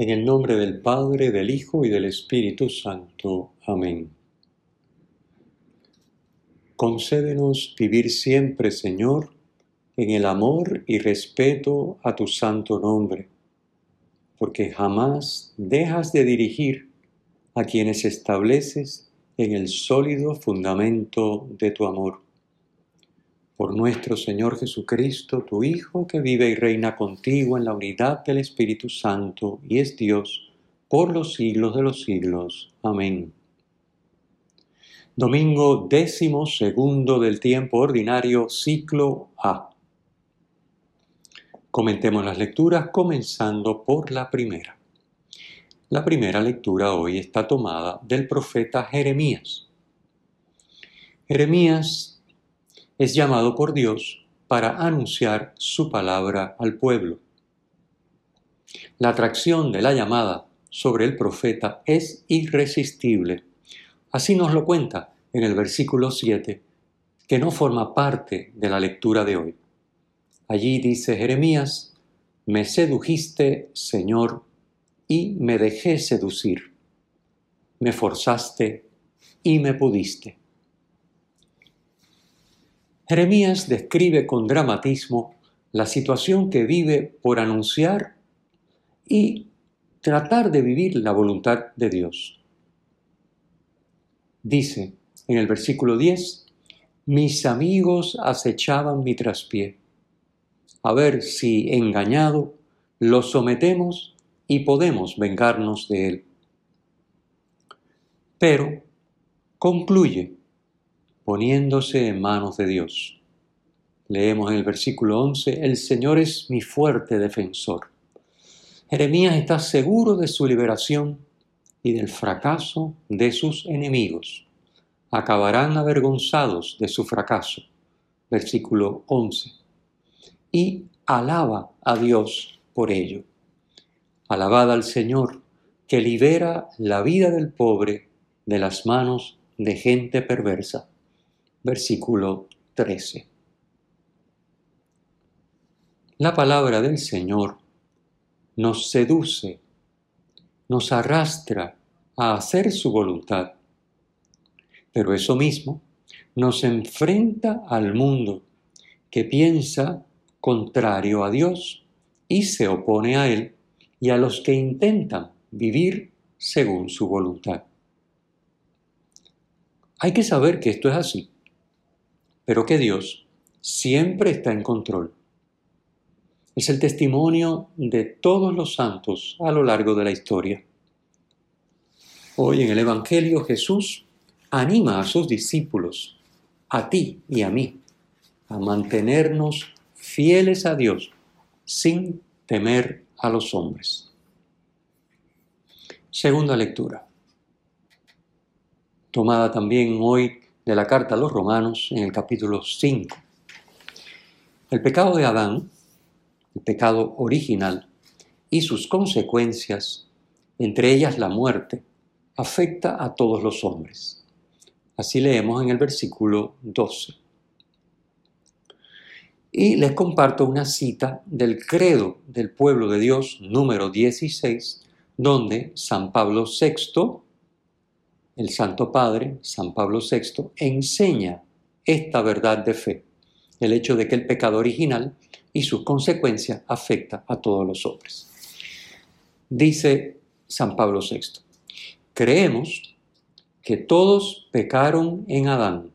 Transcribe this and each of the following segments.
En el nombre del Padre, del Hijo y del Espíritu Santo. Amén. Concédenos vivir siempre, Señor, en el amor y respeto a tu santo nombre, porque jamás dejas de dirigir a quienes estableces en el sólido fundamento de tu amor por nuestro Señor Jesucristo, tu Hijo, que vive y reina contigo en la unidad del Espíritu Santo y es Dios por los siglos de los siglos. Amén. Domingo décimo segundo del tiempo ordinario, ciclo A. Comentemos las lecturas comenzando por la primera. La primera lectura hoy está tomada del profeta Jeremías. Jeremías es llamado por Dios para anunciar su palabra al pueblo. La atracción de la llamada sobre el profeta es irresistible. Así nos lo cuenta en el versículo 7, que no forma parte de la lectura de hoy. Allí dice Jeremías, me sedujiste, Señor, y me dejé seducir. Me forzaste y me pudiste. Jeremías describe con dramatismo la situación que vive por anunciar y tratar de vivir la voluntad de Dios. Dice en el versículo 10, mis amigos acechaban mi traspié, a ver si engañado lo sometemos y podemos vengarnos de él. Pero concluye poniéndose en manos de Dios. Leemos en el versículo 11, el Señor es mi fuerte defensor. Jeremías está seguro de su liberación y del fracaso de sus enemigos. Acabarán avergonzados de su fracaso. Versículo 11. Y alaba a Dios por ello. Alabad al Señor, que libera la vida del pobre de las manos de gente perversa versículo 13. La palabra del Señor nos seduce, nos arrastra a hacer su voluntad, pero eso mismo nos enfrenta al mundo que piensa contrario a Dios y se opone a Él y a los que intentan vivir según su voluntad. Hay que saber que esto es así pero que Dios siempre está en control. Es el testimonio de todos los santos a lo largo de la historia. Hoy en el Evangelio Jesús anima a sus discípulos, a ti y a mí, a mantenernos fieles a Dios sin temer a los hombres. Segunda lectura, tomada también hoy de la carta a los romanos en el capítulo 5. El pecado de Adán, el pecado original, y sus consecuencias, entre ellas la muerte, afecta a todos los hombres. Así leemos en el versículo 12. Y les comparto una cita del credo del pueblo de Dios número 16, donde San Pablo VI el Santo Padre, San Pablo VI, enseña esta verdad de fe, el hecho de que el pecado original y sus consecuencias afecta a todos los hombres. Dice San Pablo VI, creemos que todos pecaron en Adán,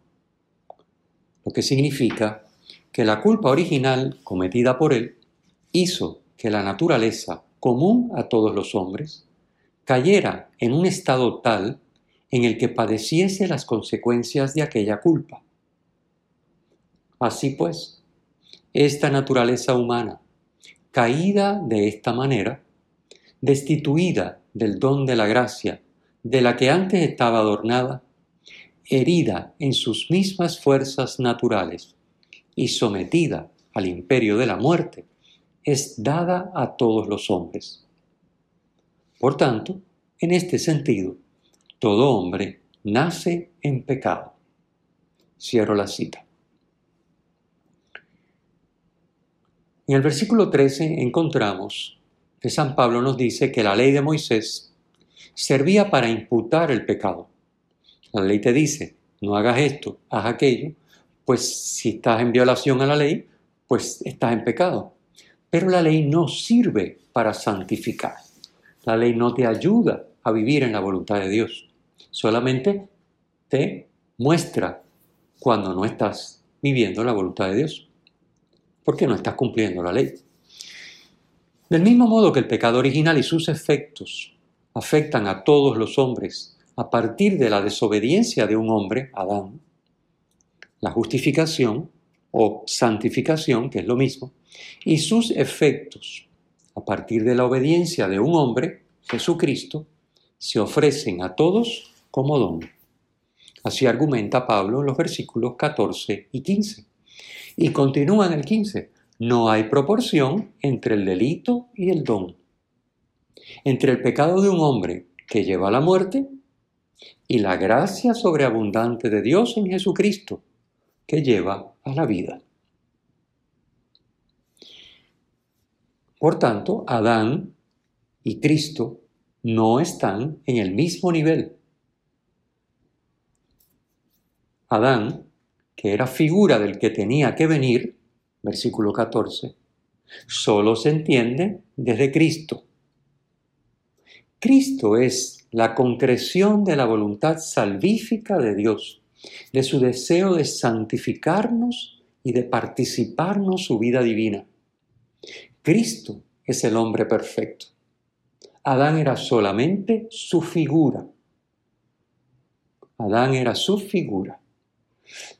lo que significa que la culpa original cometida por él hizo que la naturaleza común a todos los hombres cayera en un estado tal en el que padeciese las consecuencias de aquella culpa. Así pues, esta naturaleza humana, caída de esta manera, destituida del don de la gracia de la que antes estaba adornada, herida en sus mismas fuerzas naturales y sometida al imperio de la muerte, es dada a todos los hombres. Por tanto, en este sentido, todo hombre nace en pecado. Cierro la cita. En el versículo 13 encontramos que San Pablo nos dice que la ley de Moisés servía para imputar el pecado. La ley te dice, no hagas esto, haz aquello, pues si estás en violación a la ley, pues estás en pecado. Pero la ley no sirve para santificar. La ley no te ayuda a vivir en la voluntad de Dios. Solamente te muestra cuando no estás viviendo la voluntad de Dios. Porque no estás cumpliendo la ley. Del mismo modo que el pecado original y sus efectos afectan a todos los hombres a partir de la desobediencia de un hombre, Adán, la justificación o santificación, que es lo mismo, y sus efectos a partir de la obediencia de un hombre, Jesucristo, se ofrecen a todos como don. Así argumenta Pablo en los versículos 14 y 15. Y continúa en el 15. No hay proporción entre el delito y el don. Entre el pecado de un hombre que lleva a la muerte y la gracia sobreabundante de Dios en Jesucristo que lleva a la vida. Por tanto, Adán y Cristo no están en el mismo nivel. Adán, que era figura del que tenía que venir, versículo 14, solo se entiende desde Cristo. Cristo es la concreción de la voluntad salvífica de Dios de su deseo de santificarnos y de participarnos su vida divina. Cristo es el hombre perfecto. Adán era solamente su figura. Adán era su figura.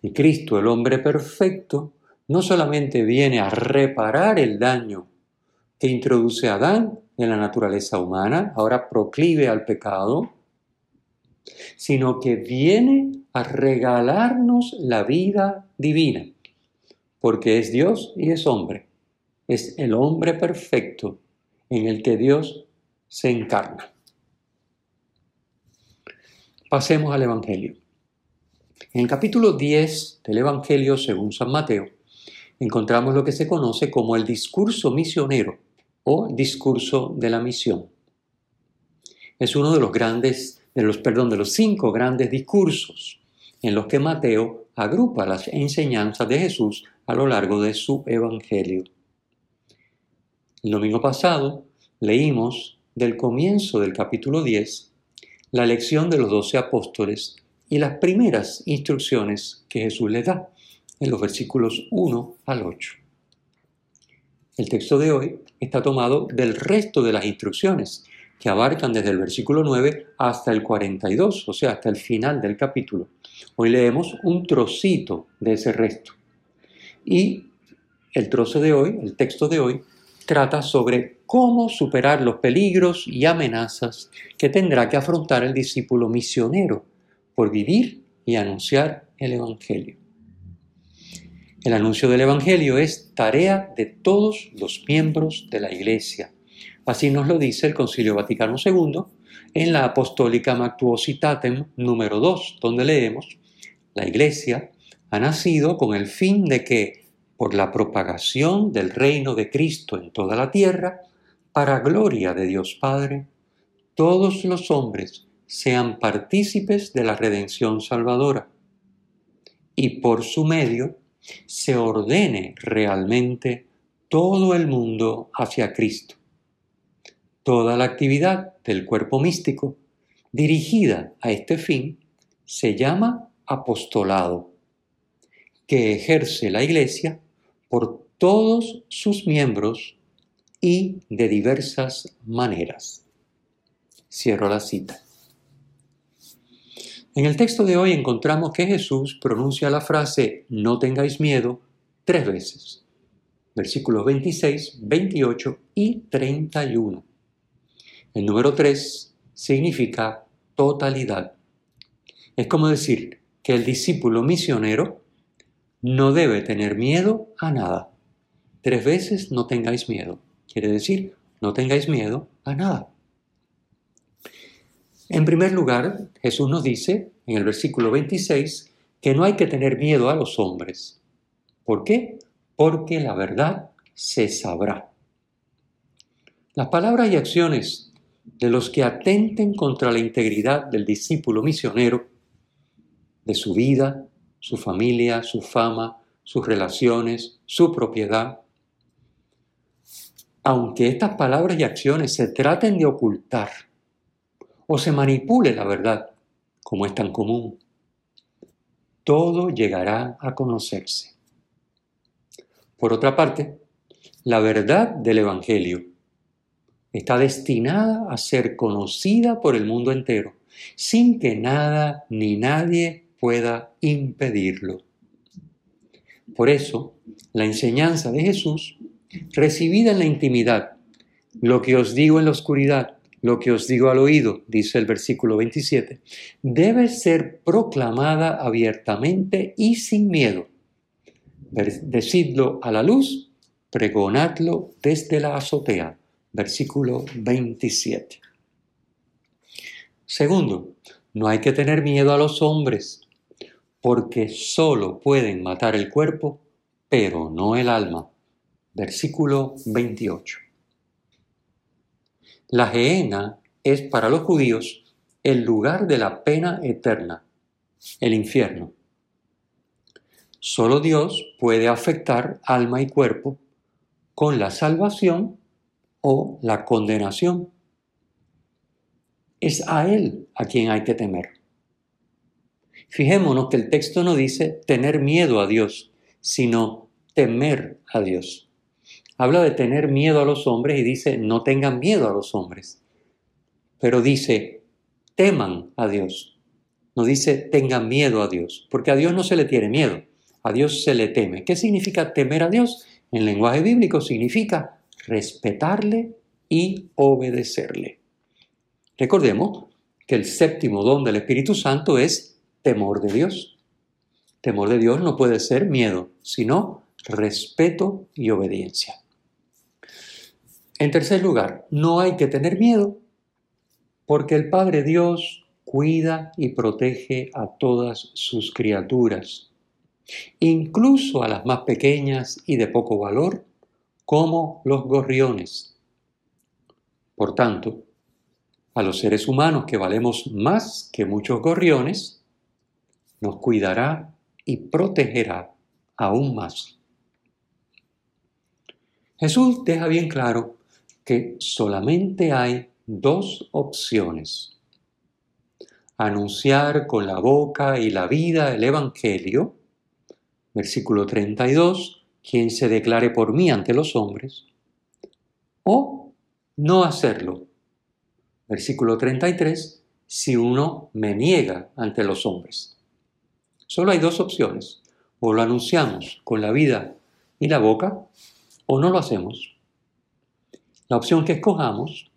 Y Cristo, el hombre perfecto, no solamente viene a reparar el daño que introduce Adán en la naturaleza humana, ahora proclive al pecado, sino que viene a regalarnos la vida divina, porque es Dios y es hombre. Es el hombre perfecto en el que Dios se encarna. Pasemos al Evangelio. En el capítulo 10 del Evangelio según San Mateo, encontramos lo que se conoce como el discurso misionero o discurso de la misión. Es uno de los grandes de los, perdón, de los cinco grandes discursos en los que Mateo agrupa las enseñanzas de Jesús a lo largo de su Evangelio. El domingo pasado leímos del comienzo del capítulo 10 la lección de los doce apóstoles y las primeras instrucciones que Jesús les da en los versículos 1 al 8. El texto de hoy está tomado del resto de las instrucciones que abarcan desde el versículo 9 hasta el 42, o sea, hasta el final del capítulo. Hoy leemos un trocito de ese resto. Y el trozo de hoy, el texto de hoy, trata sobre cómo superar los peligros y amenazas que tendrá que afrontar el discípulo misionero por vivir y anunciar el Evangelio. El anuncio del Evangelio es tarea de todos los miembros de la Iglesia, Así nos lo dice el Concilio Vaticano II en la Apostólica Mactuositatem número 2, donde leemos, la Iglesia ha nacido con el fin de que, por la propagación del reino de Cristo en toda la tierra, para gloria de Dios Padre, todos los hombres sean partícipes de la redención salvadora y por su medio se ordene realmente todo el mundo hacia Cristo Toda la actividad del cuerpo místico dirigida a este fin se llama apostolado, que ejerce la Iglesia por todos sus miembros y de diversas maneras. Cierro la cita. En el texto de hoy encontramos que Jesús pronuncia la frase no tengáis miedo tres veces. Versículos 26, 28 y 31. El número 3 significa totalidad. Es como decir que el discípulo misionero no debe tener miedo a nada. Tres veces no tengáis miedo. Quiere decir, no tengáis miedo a nada. En primer lugar, Jesús nos dice en el versículo 26 que no hay que tener miedo a los hombres. ¿Por qué? Porque la verdad se sabrá. Las palabras y acciones de los que atenten contra la integridad del discípulo misionero, de su vida, su familia, su fama, sus relaciones, su propiedad. Aunque estas palabras y acciones se traten de ocultar o se manipule la verdad, como es tan común, todo llegará a conocerse. Por otra parte, la verdad del Evangelio está destinada a ser conocida por el mundo entero, sin que nada ni nadie pueda impedirlo. Por eso, la enseñanza de Jesús, recibida en la intimidad, lo que os digo en la oscuridad, lo que os digo al oído, dice el versículo 27, debe ser proclamada abiertamente y sin miedo. Decidlo a la luz, pregonadlo desde la azotea versículo 27. Segundo, no hay que tener miedo a los hombres, porque solo pueden matar el cuerpo, pero no el alma. Versículo 28. La gehenna es para los judíos el lugar de la pena eterna, el infierno. Solo Dios puede afectar alma y cuerpo con la salvación o la condenación. Es a Él a quien hay que temer. Fijémonos que el texto no dice tener miedo a Dios, sino temer a Dios. Habla de tener miedo a los hombres y dice no tengan miedo a los hombres. Pero dice teman a Dios. No dice tengan miedo a Dios, porque a Dios no se le tiene miedo, a Dios se le teme. ¿Qué significa temer a Dios? En lenguaje bíblico significa respetarle y obedecerle. Recordemos que el séptimo don del Espíritu Santo es temor de Dios. Temor de Dios no puede ser miedo, sino respeto y obediencia. En tercer lugar, no hay que tener miedo porque el Padre Dios cuida y protege a todas sus criaturas, incluso a las más pequeñas y de poco valor, como los gorriones. Por tanto, a los seres humanos que valemos más que muchos gorriones, nos cuidará y protegerá aún más. Jesús deja bien claro que solamente hay dos opciones. Anunciar con la boca y la vida el Evangelio, versículo 32, quien se declare por mí ante los hombres, o no hacerlo. Versículo 33, si uno me niega ante los hombres. Solo hay dos opciones, o lo anunciamos con la vida y la boca, o no lo hacemos. La opción que escojamos,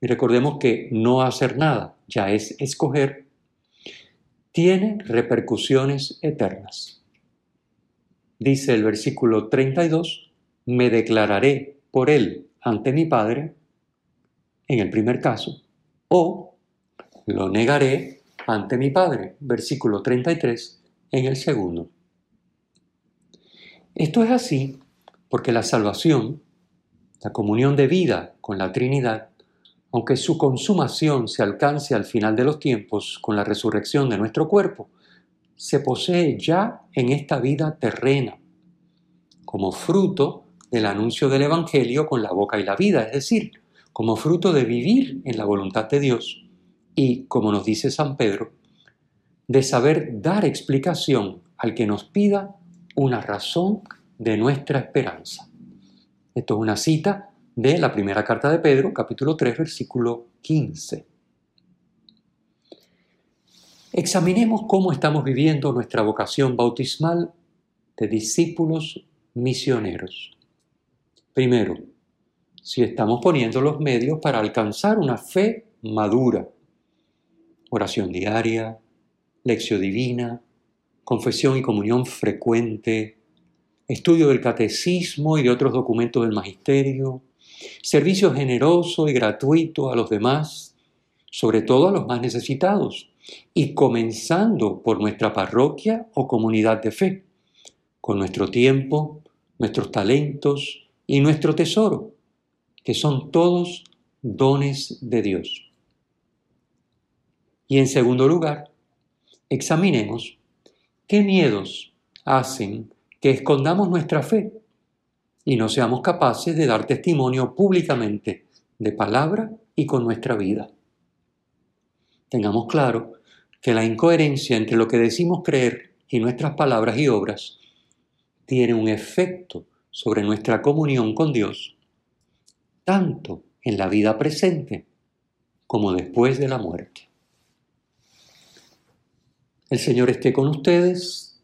y recordemos que no hacer nada ya es escoger, tiene repercusiones eternas dice el versículo 32, me declararé por él ante mi Padre, en el primer caso, o lo negaré ante mi Padre, versículo 33, en el segundo. Esto es así porque la salvación, la comunión de vida con la Trinidad, aunque su consumación se alcance al final de los tiempos con la resurrección de nuestro cuerpo, se posee ya en esta vida terrena, como fruto del anuncio del Evangelio con la boca y la vida, es decir, como fruto de vivir en la voluntad de Dios y, como nos dice San Pedro, de saber dar explicación al que nos pida una razón de nuestra esperanza. Esto es una cita de la primera carta de Pedro, capítulo 3, versículo 15. Examinemos cómo estamos viviendo nuestra vocación bautismal de discípulos misioneros. Primero, si estamos poniendo los medios para alcanzar una fe madura. oración diaria, lección divina, confesión y comunión frecuente, estudio del catecismo y de otros documentos del magisterio, servicio generoso y gratuito a los demás, sobre todo a los más necesitados, y comenzando por nuestra parroquia o comunidad de fe, con nuestro tiempo, nuestros talentos y nuestro tesoro, que son todos dones de Dios. Y en segundo lugar, examinemos qué miedos hacen que escondamos nuestra fe y no seamos capaces de dar testimonio públicamente de palabra y con nuestra vida. Tengamos claro que la incoherencia entre lo que decimos creer y nuestras palabras y obras tiene un efecto sobre nuestra comunión con Dios, tanto en la vida presente como después de la muerte. El Señor esté con ustedes